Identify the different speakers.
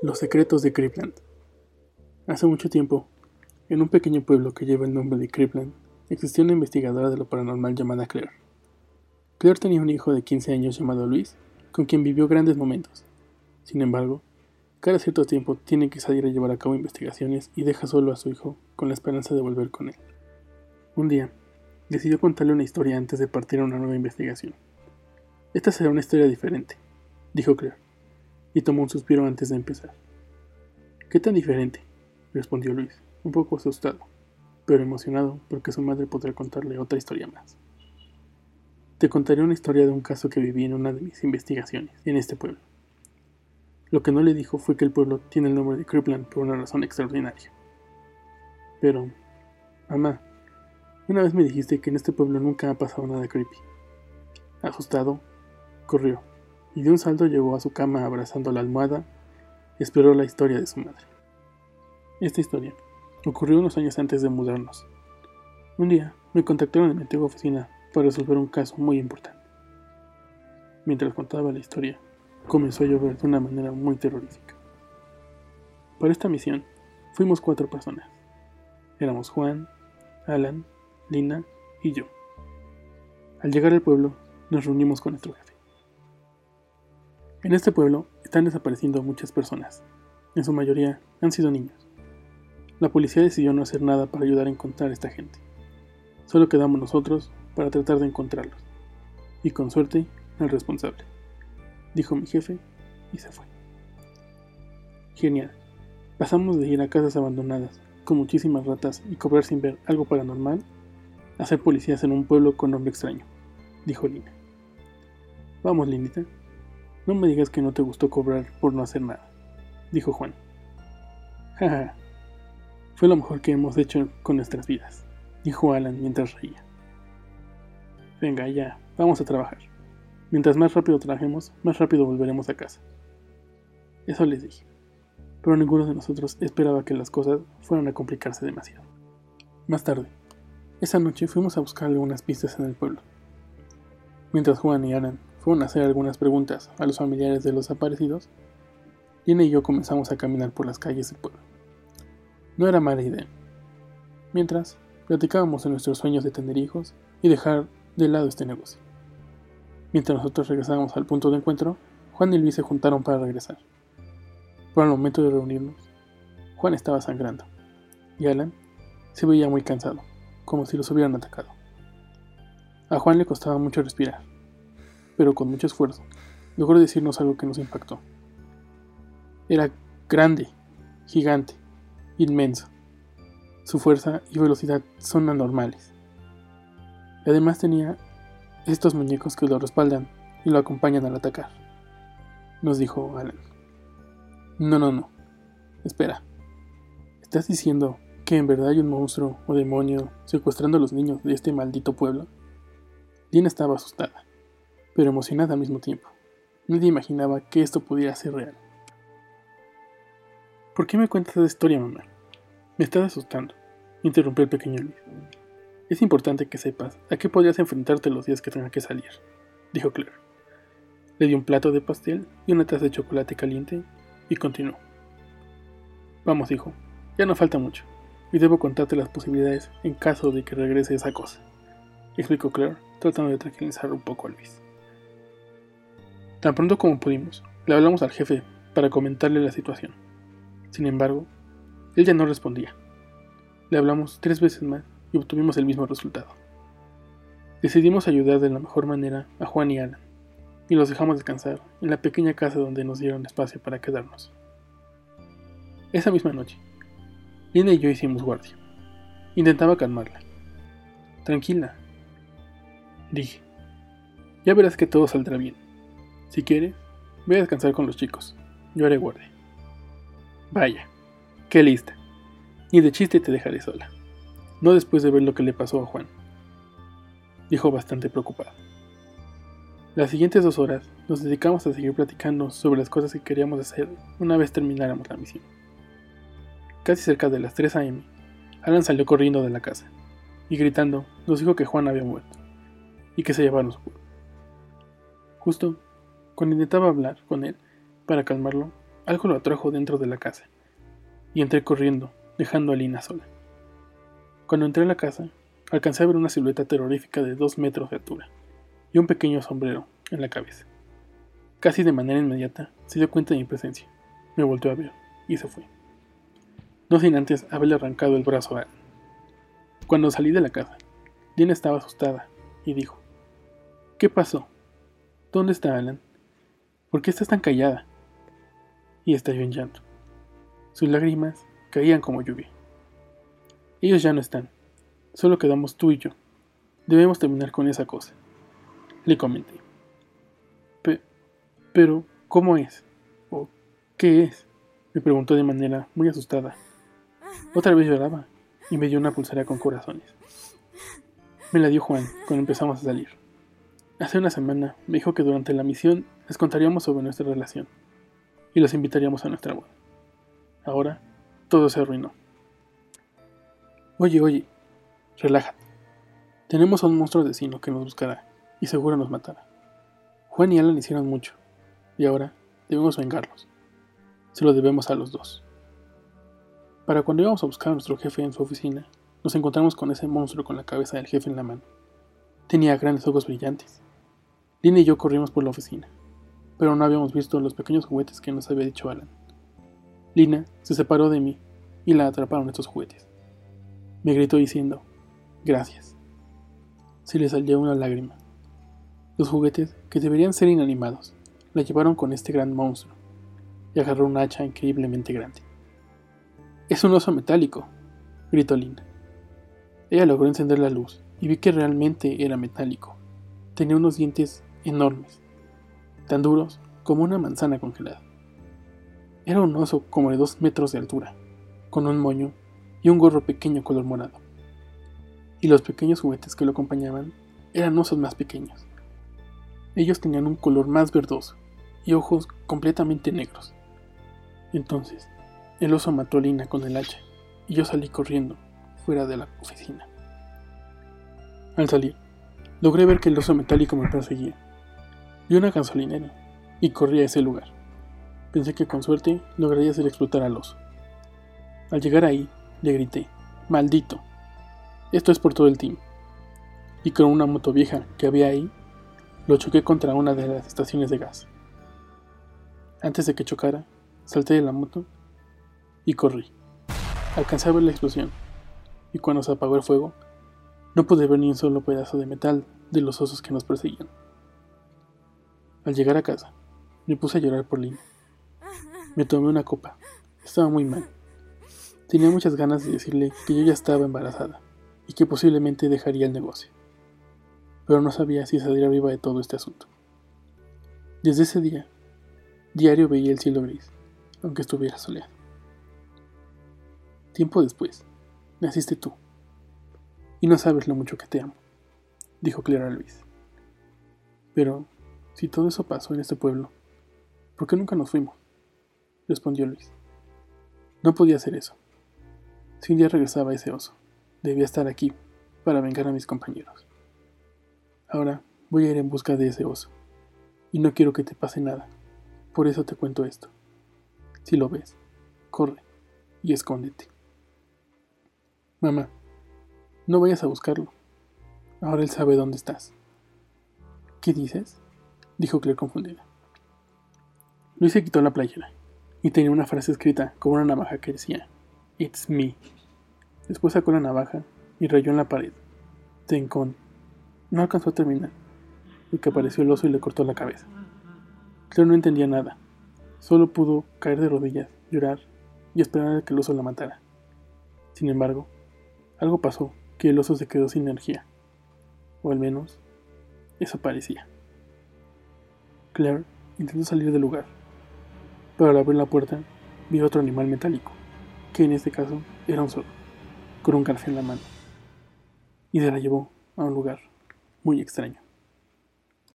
Speaker 1: Los secretos de Creepland. Hace mucho tiempo, en un pequeño pueblo que lleva el nombre de Creepland, existía una investigadora de lo paranormal llamada Claire. Claire tenía un hijo de 15 años llamado Luis, con quien vivió grandes momentos. Sin embargo, cada cierto tiempo tiene que salir a llevar a cabo investigaciones y deja solo a su hijo con la esperanza de volver con él. Un día, decidió contarle una historia antes de partir a una nueva investigación. Esta será una historia diferente, dijo Claire y tomó un suspiro antes de empezar. ¿Qué tan diferente? respondió Luis, un poco asustado, pero emocionado porque su madre podrá contarle otra historia más. Te contaré una historia de un caso que viví en una de mis investigaciones en este pueblo. Lo que no le dijo fue que el pueblo tiene el nombre de Creepland por una razón extraordinaria. Pero, mamá, una vez me dijiste que en este pueblo nunca ha pasado nada creepy. Asustado, corrió y de un salto llegó a su cama abrazando la almohada y esperó la historia de su madre. Esta historia ocurrió unos años antes de mudarnos. Un día me contactaron en mi antigua oficina para resolver un caso muy importante. Mientras contaba la historia, comenzó a llover de una manera muy terrorífica. Para esta misión fuimos cuatro personas. Éramos Juan, Alan, Lina y yo. Al llegar al pueblo, nos reunimos con nuestro jefe. En este pueblo están desapareciendo muchas personas. En su mayoría han sido niños. La policía decidió no hacer nada para ayudar a encontrar a esta gente. Solo quedamos nosotros para tratar de encontrarlos. Y con suerte, al responsable. Dijo mi jefe y se fue. Genial. Pasamos de ir a casas abandonadas, con muchísimas ratas y cobrar sin ver algo paranormal, a ser policías en un pueblo con nombre extraño, dijo Lina. Vamos, Linita, no me digas que no te gustó cobrar por no hacer nada, dijo Juan. Jaja, fue lo mejor que hemos hecho con nuestras vidas, dijo Alan mientras reía. Venga, ya, vamos a trabajar. Mientras más rápido trabajemos, más rápido volveremos a casa. Eso les dije, pero ninguno de nosotros esperaba que las cosas fueran a complicarse demasiado. Más tarde, esa noche fuimos a buscar algunas pistas en el pueblo. Mientras Juan y Alan hacer algunas preguntas a los familiares de los desaparecidos, Lina y yo comenzamos a caminar por las calles del pueblo. No era mala idea. Mientras, platicábamos de nuestros sueños de tener hijos y dejar de lado este negocio. Mientras nosotros regresábamos al punto de encuentro, Juan y Luis se juntaron para regresar. Pero al momento de reunirnos, Juan estaba sangrando y Alan se veía muy cansado, como si los hubieran atacado. A Juan le costaba mucho respirar pero con mucho esfuerzo, logró decirnos algo que nos impactó. Era grande, gigante, inmenso. Su fuerza y velocidad son anormales. además tenía estos muñecos que lo respaldan y lo acompañan al atacar. Nos dijo Alan. No, no, no. Espera. ¿Estás diciendo que en verdad hay un monstruo o demonio secuestrando a los niños de este maldito pueblo? Lina estaba asustada pero emocionada al mismo tiempo. Nadie imaginaba que esto pudiera ser real. ¿Por qué me cuentas esa historia, mamá? Me estás asustando, interrumpió el pequeño Luis. Es importante que sepas a qué podrías enfrentarte los días que tenga que salir, dijo Claire. Le dio un plato de pastel y una taza de chocolate caliente y continuó. Vamos, hijo, ya no falta mucho, y debo contarte las posibilidades en caso de que regrese esa cosa, explicó Claire, tratando de tranquilizar un poco a Luis. Tan pronto como pudimos, le hablamos al jefe para comentarle la situación. Sin embargo, él ya no respondía. Le hablamos tres veces más y obtuvimos el mismo resultado. Decidimos ayudar de la mejor manera a Juan y Ana, y los dejamos descansar en la pequeña casa donde nos dieron espacio para quedarnos. Esa misma noche, Lina y yo hicimos guardia. Intentaba calmarla. Tranquila, dije. Ya verás que todo saldrá bien. Si quieres, voy a descansar con los chicos. Yo haré guardia. Vaya, qué lista. Ni de chiste te dejaré sola. No después de ver lo que le pasó a Juan. Dijo bastante preocupado. Las siguientes dos horas nos dedicamos a seguir platicando sobre las cosas que queríamos hacer una vez termináramos la misión. Casi cerca de las 3 a.m., Alan salió corriendo de la casa y gritando nos dijo que Juan había muerto y que se llevaron su Justo cuando intentaba hablar con él para calmarlo, algo lo atrajo dentro de la casa, y entré corriendo, dejando a Lina sola. Cuando entré a la casa, alcancé a ver una silueta terrorífica de dos metros de altura y un pequeño sombrero en la cabeza. Casi de manera inmediata se dio cuenta de mi presencia, me volteó a ver y se fue. No sin antes haberle arrancado el brazo a Cuando salí de la casa, Lina estaba asustada y dijo, ¿Qué pasó? ¿Dónde está Alan? ¿Por qué estás tan callada? Y estalló en llanto. Sus lágrimas caían como lluvia. Ellos ya no están. Solo quedamos tú y yo. Debemos terminar con esa cosa. Le comenté. pero, ¿cómo es? ¿O qué es? Me preguntó de manera muy asustada. Otra vez lloraba y me dio una pulsera con corazones. Me la dio Juan cuando empezamos a salir. Hace una semana me dijo que durante la misión les contaríamos sobre nuestra relación y los invitaríamos a nuestra boda. Ahora todo se arruinó. Oye, oye, relájate. Tenemos a un monstruo asesino que nos buscará y seguro nos matará. Juan y Alan hicieron mucho y ahora debemos vengarlos. Se lo debemos a los dos. Para cuando íbamos a buscar a nuestro jefe en su oficina, nos encontramos con ese monstruo con la cabeza del jefe en la mano. Tenía grandes ojos brillantes. Lina y yo corrimos por la oficina, pero no habíamos visto los pequeños juguetes que nos había dicho Alan. Lina se separó de mí y la atraparon estos juguetes. Me gritó diciendo, gracias. Se le salió una lágrima. Los juguetes, que deberían ser inanimados, la llevaron con este gran monstruo y agarró un hacha increíblemente grande. Es un oso metálico, gritó Lina. Ella logró encender la luz y vi que realmente era metálico. Tenía unos dientes enormes, tan duros como una manzana congelada. Era un oso como de dos metros de altura, con un moño y un gorro pequeño color morado. Y los pequeños juguetes que lo acompañaban eran osos más pequeños. Ellos tenían un color más verdoso y ojos completamente negros. Entonces, el oso mató a Lina con el hacha y yo salí corriendo fuera de la oficina. Al salir, logré ver que el oso metálico me perseguía. Vi una gasolinera y corrí a ese lugar. Pensé que con suerte lograría hacer explotar al oso. Al llegar ahí, le grité, ¡Maldito! Esto es por todo el team. Y con una moto vieja que había ahí, lo choqué contra una de las estaciones de gas. Antes de que chocara, salté de la moto y corrí. Alcancé a ver la explosión, y cuando se apagó el fuego, no pude ver ni un solo pedazo de metal de los osos que nos perseguían. Al llegar a casa, me puse a llorar por Lina. Me tomé una copa. Estaba muy mal. Tenía muchas ganas de decirle que yo ya estaba embarazada y que posiblemente dejaría el negocio. Pero no sabía si saldría viva de todo este asunto. Desde ese día, diario veía el cielo gris, aunque estuviera soleado. Tiempo después, naciste tú. Y no sabes lo mucho que te amo, dijo Clara Luis. Pero, si todo eso pasó en este pueblo, ¿por qué nunca nos fuimos? respondió Luis. No podía hacer eso. Si un día regresaba ese oso, debía estar aquí para vengar a mis compañeros. Ahora voy a ir en busca de ese oso, y no quiero que te pase nada. Por eso te cuento esto. Si lo ves, corre y escóndete. Mamá, no vayas a buscarlo. Ahora él sabe dónde estás. ¿Qué dices? Dijo Claire confundida. Luis se quitó la playera y tenía una frase escrita con una navaja que decía It's me. Después sacó la navaja y rayó en la pared. Tencon. No alcanzó a terminar, porque apareció el oso y le cortó la cabeza. Claire no entendía nada. Solo pudo caer de rodillas, llorar y esperar a que el oso la matara. Sin embargo, algo pasó que el oso se quedó sin energía. O al menos, eso parecía. Claire intentó salir del lugar, pero al abrir la puerta vio otro animal metálico que en este caso era un zorro, con un garfio en la mano, y se la llevó a un lugar muy extraño.